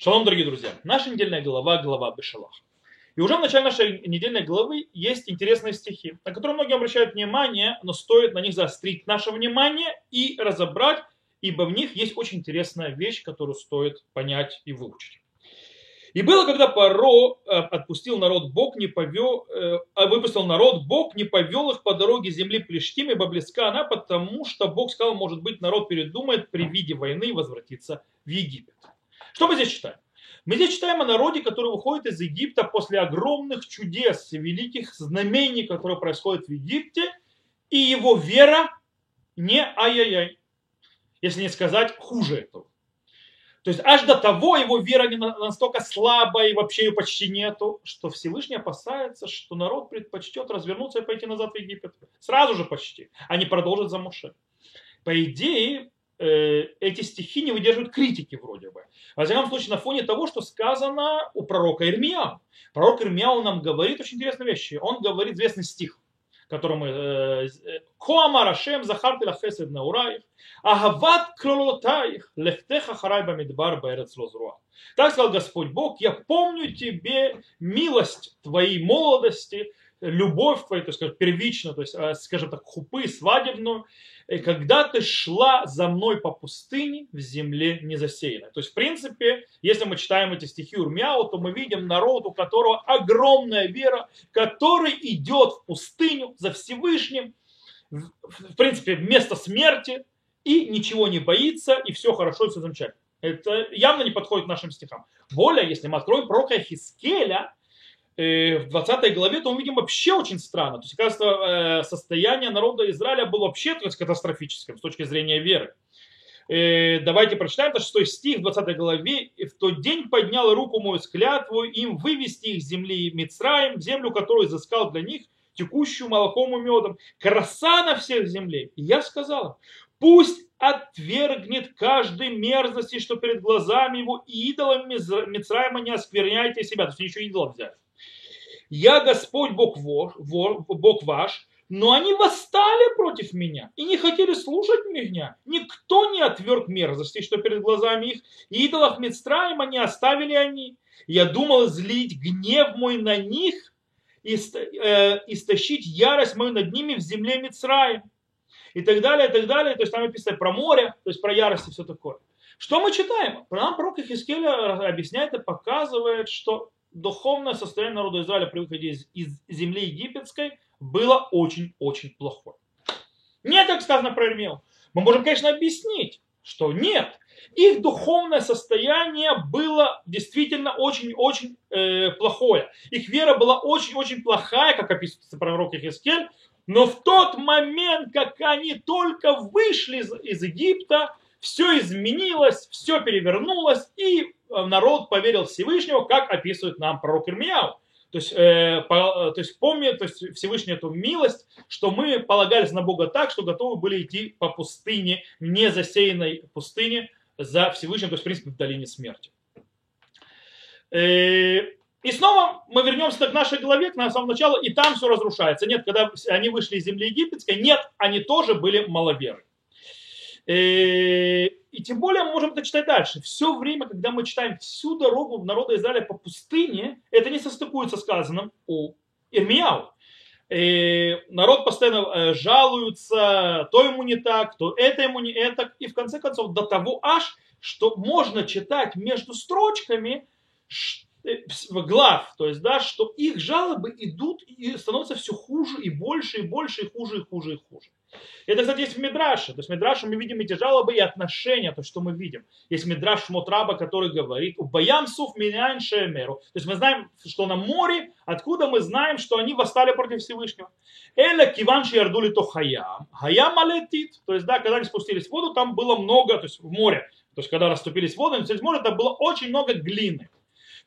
Шалом, дорогие друзья. Наша недельная глава – глава Бешалах. И уже в начале нашей недельной главы есть интересные стихи, на которые многие обращают внимание, но стоит на них заострить наше внимание и разобрать, ибо в них есть очень интересная вещь, которую стоит понять и выучить. И было, когда Паро э, отпустил народ, Бог не повел, э, а выпустил народ, Бог не повел их по дороге земли Плештим, ибо близка она, потому что Бог сказал, может быть, народ передумает при виде войны возвратиться в Египет. Что мы здесь читаем? Мы здесь читаем о народе, который выходит из Египта после огромных чудес, великих знамений, которые происходят в Египте, и его вера не ай-яй-яй, если не сказать хуже этого. То есть аж до того его вера не настолько слабая и вообще ее почти нету, что Всевышний опасается, что народ предпочтет развернуться и пойти назад в Египет. Сразу же почти, а не продолжить за Муше. По идее, эти стихи не выдерживают критики вроде бы. Во всяком случае, на фоне того, что сказано у пророка Ирмияу. Пророк Ирмияу нам говорит очень интересные вещи. Он говорит известный стих которому Коамар Ашем Захарти Лахесед Наураих, Агават Кролотаих, Лехтеха Харайба Мидбар Берец Лозруа. Так сказал Господь Бог, я помню тебе милость твоей молодости, любовь твою, то есть первично, то есть, э, скажем так, хупы свадебную, когда ты шла за мной по пустыне в земле незасеянной. То есть, в принципе, если мы читаем эти стихи Урмяу, то мы видим народ, у которого огромная вера, который идет в пустыню за Всевышним, в принципе, вместо смерти, и ничего не боится, и все хорошо, и все замечательно. Это явно не подходит нашим стихам. Более, если мы откроем пророка Хискеля, в 20 главе, то мы видим вообще очень странно. То есть, кажется, э, состояние народа Израиля было вообще то есть, катастрофическим с точки зрения веры. Э, давайте прочитаем, это 6 стих в 20 главе. «В тот день поднял руку мою с клятвой им вывести их с земли Мицраем, землю, которую изыскал для них, текущую молоком и медом, краса на всех земле. И я сказал пусть отвергнет каждой мерзости, что перед глазами его идолами Мицраима не оскверняйте себя. То есть еще идолов взять я Господь Бог, вор, вор, Бог ваш, но они восстали против меня и не хотели слушать меня. Никто не отверг мерзости, что перед глазами их, и идолов Мицраима не оставили они. Я думал злить гнев мой на них и э, истощить ярость мою над ними в земле Мицраим. И так далее, и так далее. То есть там написано про море, то есть про ярость и все такое. Что мы читаем? Нам пророк Хискеля объясняет и показывает, что духовное состояние народа Израиля при выходе из, из земли египетской было очень-очень плохое. Нет, как сказано про Ирмею. Мы можем, конечно, объяснить, что нет. Их духовное состояние было действительно очень-очень э, плохое. Их вера была очень-очень плохая, как описывается пророк Ихискель. Но в тот момент, как они только вышли из, из Египта, все изменилось, все перевернулось, и народ поверил Всевышнего, как описывает нам пророк Ирмияу. То есть, э, по, то есть помни, то есть Всевышний эту милость, что мы полагались на Бога так, что готовы были идти по пустыне, не засеянной пустыне за Всевышним, то есть в принципе в долине смерти. Э, и снова мы вернемся к нашей главе, к самому началу, и там все разрушается. Нет, когда они вышли из земли египетской, нет, они тоже были маловеры. Э, и тем более мы можем это читать дальше. Все время, когда мы читаем всю дорогу народа Израиля по пустыне, это не состыкуется с сказанным у Ирмияу. И э, народ постоянно э, жалуется, то ему не так, то это ему не это. И в конце концов до того аж, что можно читать между строчками глав, то есть, да, что их жалобы идут и становятся все хуже и больше и больше и хуже и хуже и хуже. Это, кстати, есть в Мидраше. То есть в Мидраше мы видим эти жалобы и отношения, то, что мы видим. Есть Мидраш Шмотраба, который говорит, «Баям суф минян шемеру». То есть мы знаем, что на море, откуда мы знаем, что они восстали против Всевышнего. Эля киван ярдули то хаям. Хаям алетит. То есть, да, когда они спустились в воду, там было много, то есть в море. То есть, когда расступились в море, там было очень много глины.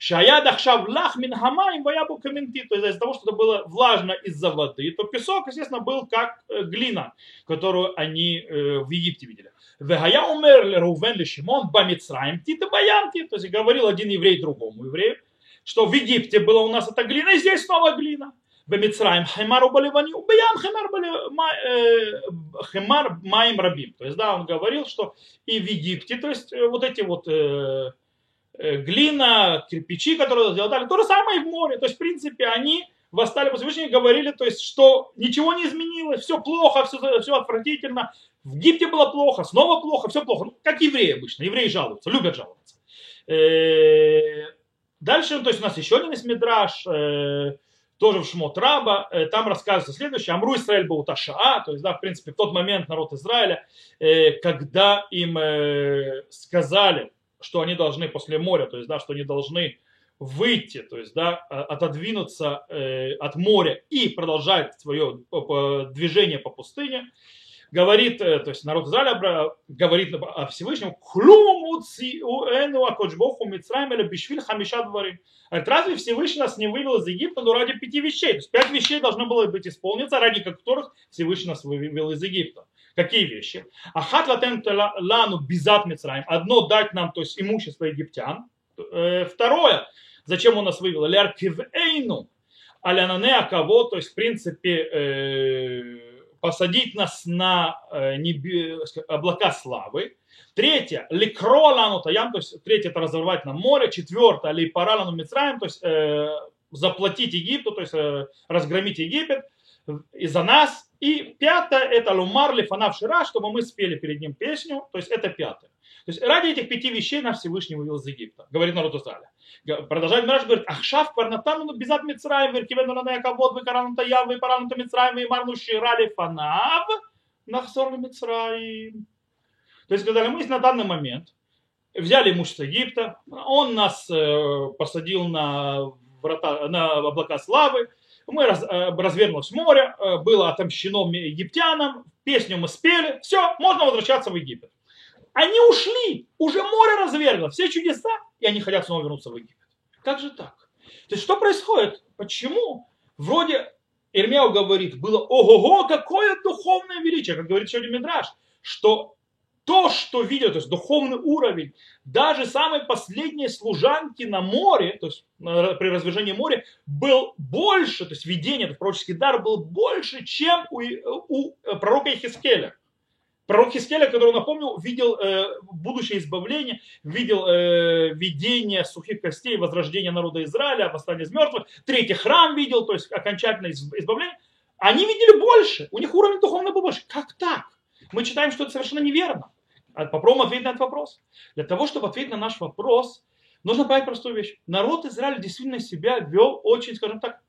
Шаяд ахшав лах мин хамаим ваябу каменти. То есть из-за того, что это было влажно из-за воды, то песок, естественно, был как э, глина, которую они э, в Египте видели. Вегая умер Рувен ли Шимон бамицраем тита баянти. То есть говорил один еврей другому еврею, что в Египте было у нас эта глина, и здесь снова глина. Бамицраем хаймару баливани убиян хаймар э, маем рабим. То есть, да, он говорил, что и в Египте, то есть вот эти вот глина, кирпичи, которые сделали, то же самое и в море. То есть, в принципе, они восстали по Всевышнему и говорили, то есть, что ничего не изменилось, все плохо, все, все отвратительно. В Египте было плохо, снова плохо, все плохо. Ну, как евреи обычно. Евреи жалуются, любят жаловаться. Э, дальше, то есть, у нас еще один из мидраж, э, тоже в Шмот Раба, э, там рассказывается следующее. Амру Израиль был Ташаа, то есть, да, в принципе, в тот момент народ Израиля, когда им сказали, что они должны после моря, то есть, да, что они должны выйти, то есть, да, отодвинуться э, от моря и продолжать свое движение по пустыне, говорит, э, то есть народ Израиля говорит о Всевышнем, разве Всевышний нас не вывел из Египта, но ради пяти вещей? То есть пять вещей должно было быть исполниться, ради которых Всевышний нас вывел из Египта. Какие вещи? Ахат латен лану бизат Мицраим. Одно дать нам, то есть имущество египтян. Э, второе, зачем он нас вывел? Ляркивейну алянане кого, то есть в принципе э, посадить нас на э, небе, облака славы. Третье, ликролану таям, то есть третье это разорвать на море. Четвертое, липаралану мицраем, то есть заплатить Египту, то есть разгромить Египет из-за нас. И пятое, это лумар лифанав шира, чтобы мы спели перед ним песню, то есть это пятое. То есть ради этих пяти вещей нас Всевышний вывел из Египта, говорит народ Израиля. Продолжает Мираж, говорит, Ахшав парнатану безат Мицраем, веркивену на Якобод, выкарану Таяв, выпарану Мицраем, и марну ширали фанав, нахсор Мицраим. То есть, когда мы на данный момент взяли имущество Египта, он нас э, посадил на, врата, на облака славы, мы раз, э, развернулось море, э, было отомщено египтянам, песню мы спели, все, можно возвращаться в Египет. Они ушли, уже море развергло, все чудеса, и они хотят снова вернуться в Египет. Как же так? То есть что происходит? Почему? Вроде Ирмяу говорит, было ого-го, какое духовное величие, как говорит сегодня Мидраш, что то, что видел, то есть духовный уровень, даже самой последней служанки на море, то есть при развержении моря, был больше, то есть видение, то есть пророческий дар был больше, чем у, у пророка Ихискеля. Пророк Хискеля, который, напомню, видел э, будущее избавление, видел э, видение сухих костей, возрождение народа Израиля, восстание из мертвых, третий храм видел, то есть окончательное избавление. Они видели больше, у них уровень духовный был больше. Как так? Мы читаем, что это совершенно неверно. А попробуем ответить на этот вопрос. Для того, чтобы ответить на наш вопрос, нужно понять простую вещь. Народ Израиля действительно себя вел очень, скажем так,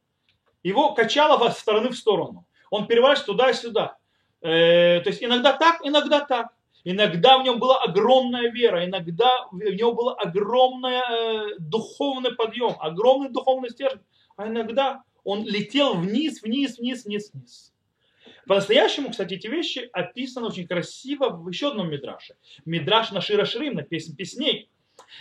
его качало во стороны в сторону. Он переворачивался туда и сюда. Э, то есть иногда так, иногда так. Иногда в нем была огромная вера, иногда в нем был огромный э, духовный подъем, огромный духовный стержень, а иногда он летел вниз, вниз, вниз, вниз, вниз. По-настоящему, кстати, эти вещи описаны очень красиво в еще одном мидраше. Мидраш на Шира Ширим, на песнь песней.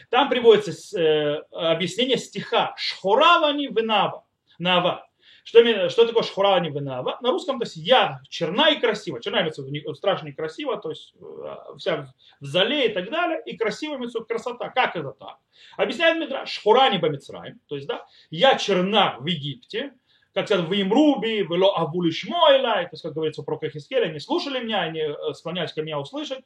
Там приводится э, объяснение стиха «Шхоравани венава». Нава. Что, что такое шхура не винава? На русском, то есть я черна и красива. Черна имеется страшно и красиво, то есть э, вся в зале и так далее. И красиво имеется красота. Как это так? Объясняет Мидра, шхура не бамицраем. То есть, да, я черна в Египте, как сказать, в Имруби, вело авулиш мойла, то есть, как говорится про Хискеля, они слушали меня, они э, склонялись ко мне услышать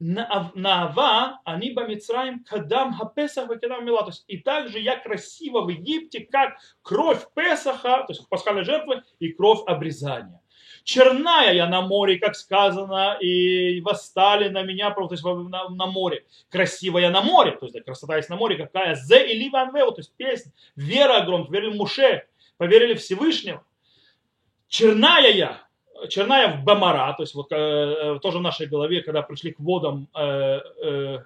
на Ава, они бамицраем кадам хапесах кадам мила. То есть и также я красиво в Египте, как кровь Песаха, то есть пасхальной жертвы, и кровь обрезания. Черная я на море, как сказано, и восстали на меня, то есть на, на море. Красивая я на море, то есть да, красота есть на море, какая. Зе и ливан то есть песня. Вера огромная, верили Муше, поверили Всевышнему. Черная я, Черная в Бамара, то есть вот э, тоже в нашей голове, когда пришли к водам э, э,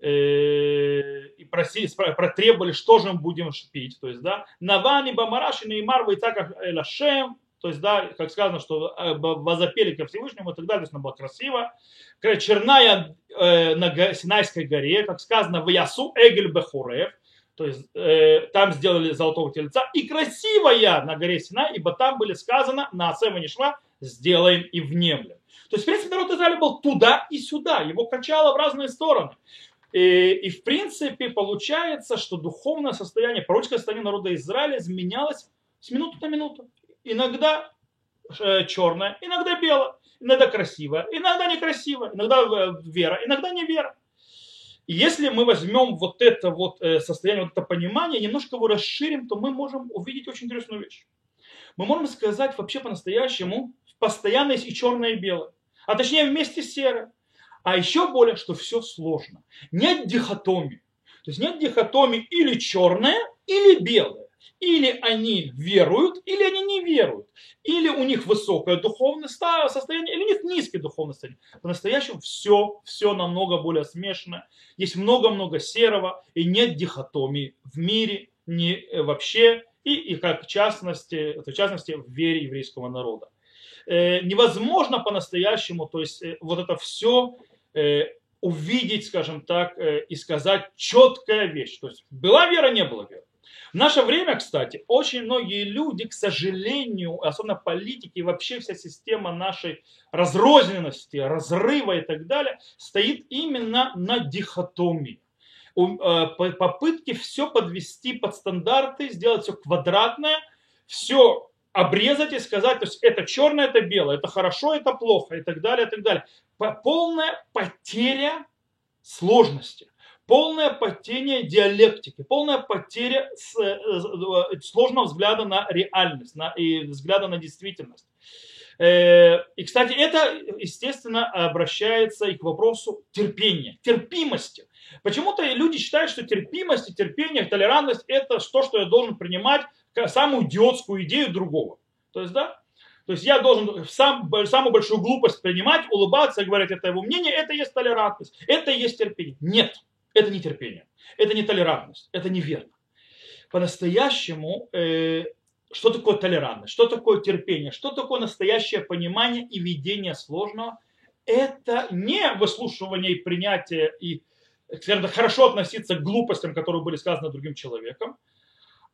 э, и просили, протребовали, что же мы будем пить, то есть, да, Навани, Бамараш и Неймар, Вайцаках Элашем, то есть, да, как сказано, что э, возопели ко Всевышнему и так далее, то есть, она была красиво. Черная э, на Синайской горе, как сказано, в Ясу Эгель Бехурев, то есть э, там сделали золотого тельца. И красивая на горе Сина, ибо там были сказано, на Асема не шла, сделаем и внемлем. То есть, в принципе, народ Израиля был туда и сюда, его качало в разные стороны. И, и в принципе получается, что духовное состояние, пророческое состояние народа Израиля изменялось с минуты на минуту. Иногда э, черное, иногда белое, иногда красивое, иногда некрасивое, иногда э, вера, иногда не вера. И если мы возьмем вот это вот э, состояние, вот это понимание, немножко его расширим, то мы можем увидеть очень интересную вещь. Мы можем сказать вообще по-настоящему, постоянно есть и черное, и белое. А точнее вместе серое. А еще более, что все сложно. Нет дихотомии. То есть нет дихотомии или черное, или белое. Или они веруют, или они не веруют. Или у них высокое духовное состояние, или у них низкое духовное состояние. По-настоящему все, все намного более смешано. Есть много-много серого, и нет дихотомии в мире не э, вообще, и, и как в частности, в частности в вере еврейского народа. Э, невозможно по-настоящему, то есть э, вот это все э, увидеть, скажем так, э, и сказать четкая вещь. То есть была вера, не было веры. В наше время, кстати, очень многие люди, к сожалению, особенно политики и вообще вся система нашей разрозненности, разрыва и так далее, стоит именно на дихотомии. Э, попытки все подвести под стандарты, сделать все квадратное, все обрезать и сказать, то есть это черное, это белое, это хорошо, это плохо и так далее, и так далее. Полная потеря сложности полная потеря диалектики, полная потеря э, э, сложного взгляда на реальность на, и взгляда на действительность. Э, и, кстати, это, естественно, обращается и к вопросу терпения, терпимости. Почему-то люди считают, что терпимость и терпение, толерантность – это то, что я должен принимать самую идиотскую идею другого. То есть, да, то есть я должен сам, самую большую глупость принимать, улыбаться, говорить, это его мнение, это и есть толерантность, это и есть терпение. Нет. Это не терпение, это не толерантность, это неверно. По-настоящему, э, что такое толерантность, что такое терпение, что такое настоящее понимание и видение сложного, это не выслушивание и принятие и скажем так, хорошо относиться к глупостям, которые были сказаны другим человеком,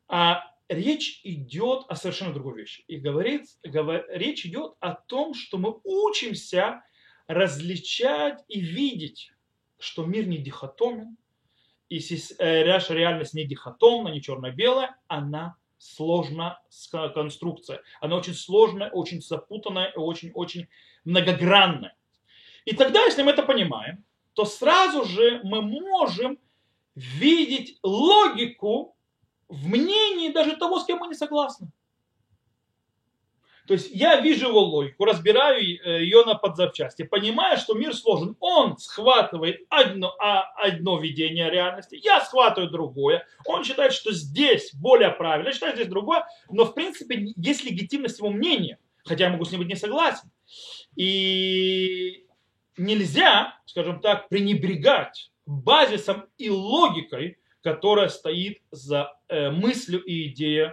а речь идет о совершенно другой вещи. И говорит, говор, речь идет о том, что мы учимся различать и видеть что мир не дихотомен, и э, наша реальность не дихотомна, не черно-белая, она сложная конструкция. Она очень сложная, очень запутанная очень-очень многогранная. И тогда, если мы это понимаем, то сразу же мы можем видеть логику в мнении даже того, с кем мы не согласны. То есть я вижу его логику, разбираю э, ее на подзапчасти, понимаю, что мир сложен. Он схватывает одно, а, одно видение реальности, я схватываю другое. Он считает, что здесь более правильно, я считаю, здесь другое. Но в принципе есть легитимность его мнения, хотя я могу с ним быть не согласен. И нельзя, скажем так, пренебрегать базисом и логикой, которая стоит за э, мыслью и идеей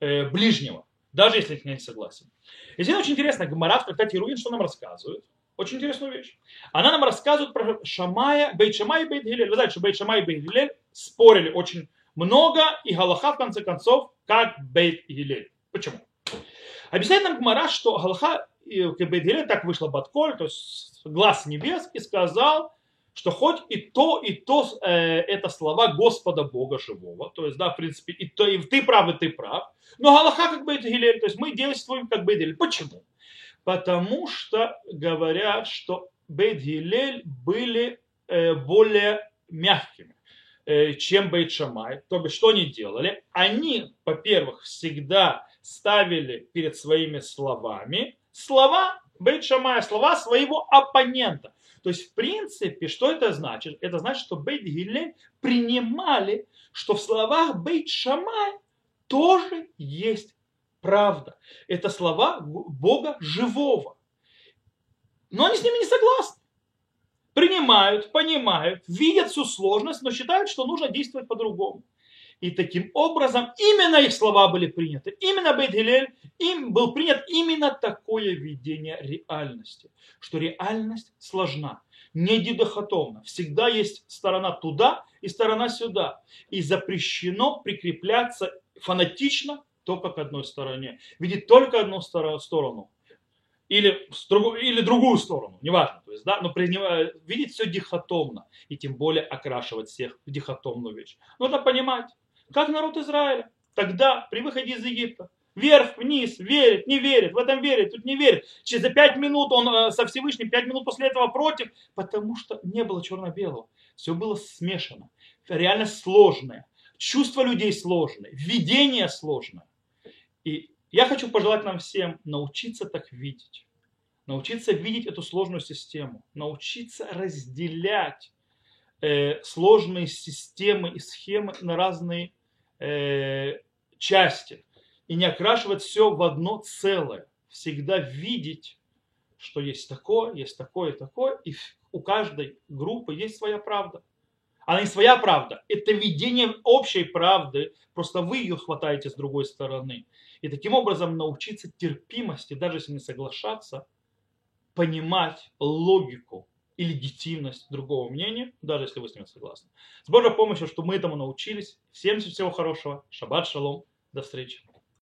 э, ближнего даже если я не согласен. И здесь очень интересно, Гмара в трактате Руин, что нам рассказывает. Очень интересную вещь. Она нам рассказывает про Шамая, Бейт Шамай и Бейт Гилель. Вы знаете, что Бейт Шамай и Бейт Гилель спорили очень много, и Галаха в конце концов, как Бейт Гилель. Почему? Объясняет нам Гмара, что Галаха и Бейт Гилель так вышло Батколь, то есть глаз небес, и сказал, что хоть и то, и то э, это слова Господа Бога живого, то есть, да, в принципе, и, то, и ты прав, и ты прав, но Галаха как бы Гилель, то есть мы действуем как Бейт Гилель. Почему? Потому что говорят, что Бейт Гилель были э, более мягкими, э, чем Бейт Шамай. То есть, что они делали? Они, во-первых, всегда ставили перед своими словами слова Бейт Шамая, слова своего оппонента. То есть, в принципе, что это значит? Это значит, что Бейт Гилель принимали, что в словах Бейт Шамай тоже есть правда. Это слова Бога живого. Но они с ними не согласны. Принимают, понимают, видят всю сложность, но считают, что нужно действовать по-другому. И таким образом именно их слова были приняты. Именно Бейт им был принят именно такое видение реальности. Что реальность сложна, не дидохотовна. Всегда есть сторона туда и сторона сюда. И запрещено прикрепляться фанатично только к одной стороне. Видеть только одну сторону. Или, или другую сторону, неважно. То есть, да, но видеть все дихотомно. И тем более окрашивать всех в дихотомную вещь. Нужно понимать, как народ Израиля тогда, при выходе из Египта, Вверх, вниз, верит, не верит, в этом верит, тут не верит. Через пять минут он э, со Всевышним, пять минут после этого против, потому что не было черно-белого. Все было смешано. Реально сложное. Чувства людей сложные, видение сложное. И я хочу пожелать нам всем научиться так видеть. Научиться видеть эту сложную систему. Научиться разделять э, сложные системы и схемы на разные э, части и не окрашивать все в одно целое. Всегда видеть, что есть такое, есть такое, такое, и у каждой группы есть своя правда. Она не своя правда, это видение общей правды, просто вы ее хватаете с другой стороны. И таким образом научиться терпимости, даже если не соглашаться, понимать логику и легитимность другого мнения, даже если вы с ним согласны. С Божьей помощью, что мы этому научились. Всем всего хорошего. Шаббат шалом. До встречи.